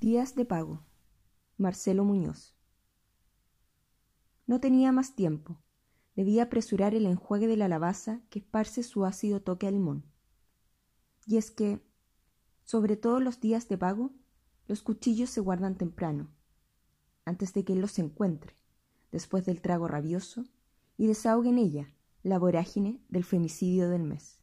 Días de pago. Marcelo Muñoz. No tenía más tiempo. Debía apresurar el enjuague de la alabaza que esparce su ácido toque a limón. Y es que, sobre todo los días de pago, los cuchillos se guardan temprano, antes de que él los encuentre, después del trago rabioso, y desahogue en ella la vorágine del femicidio del mes.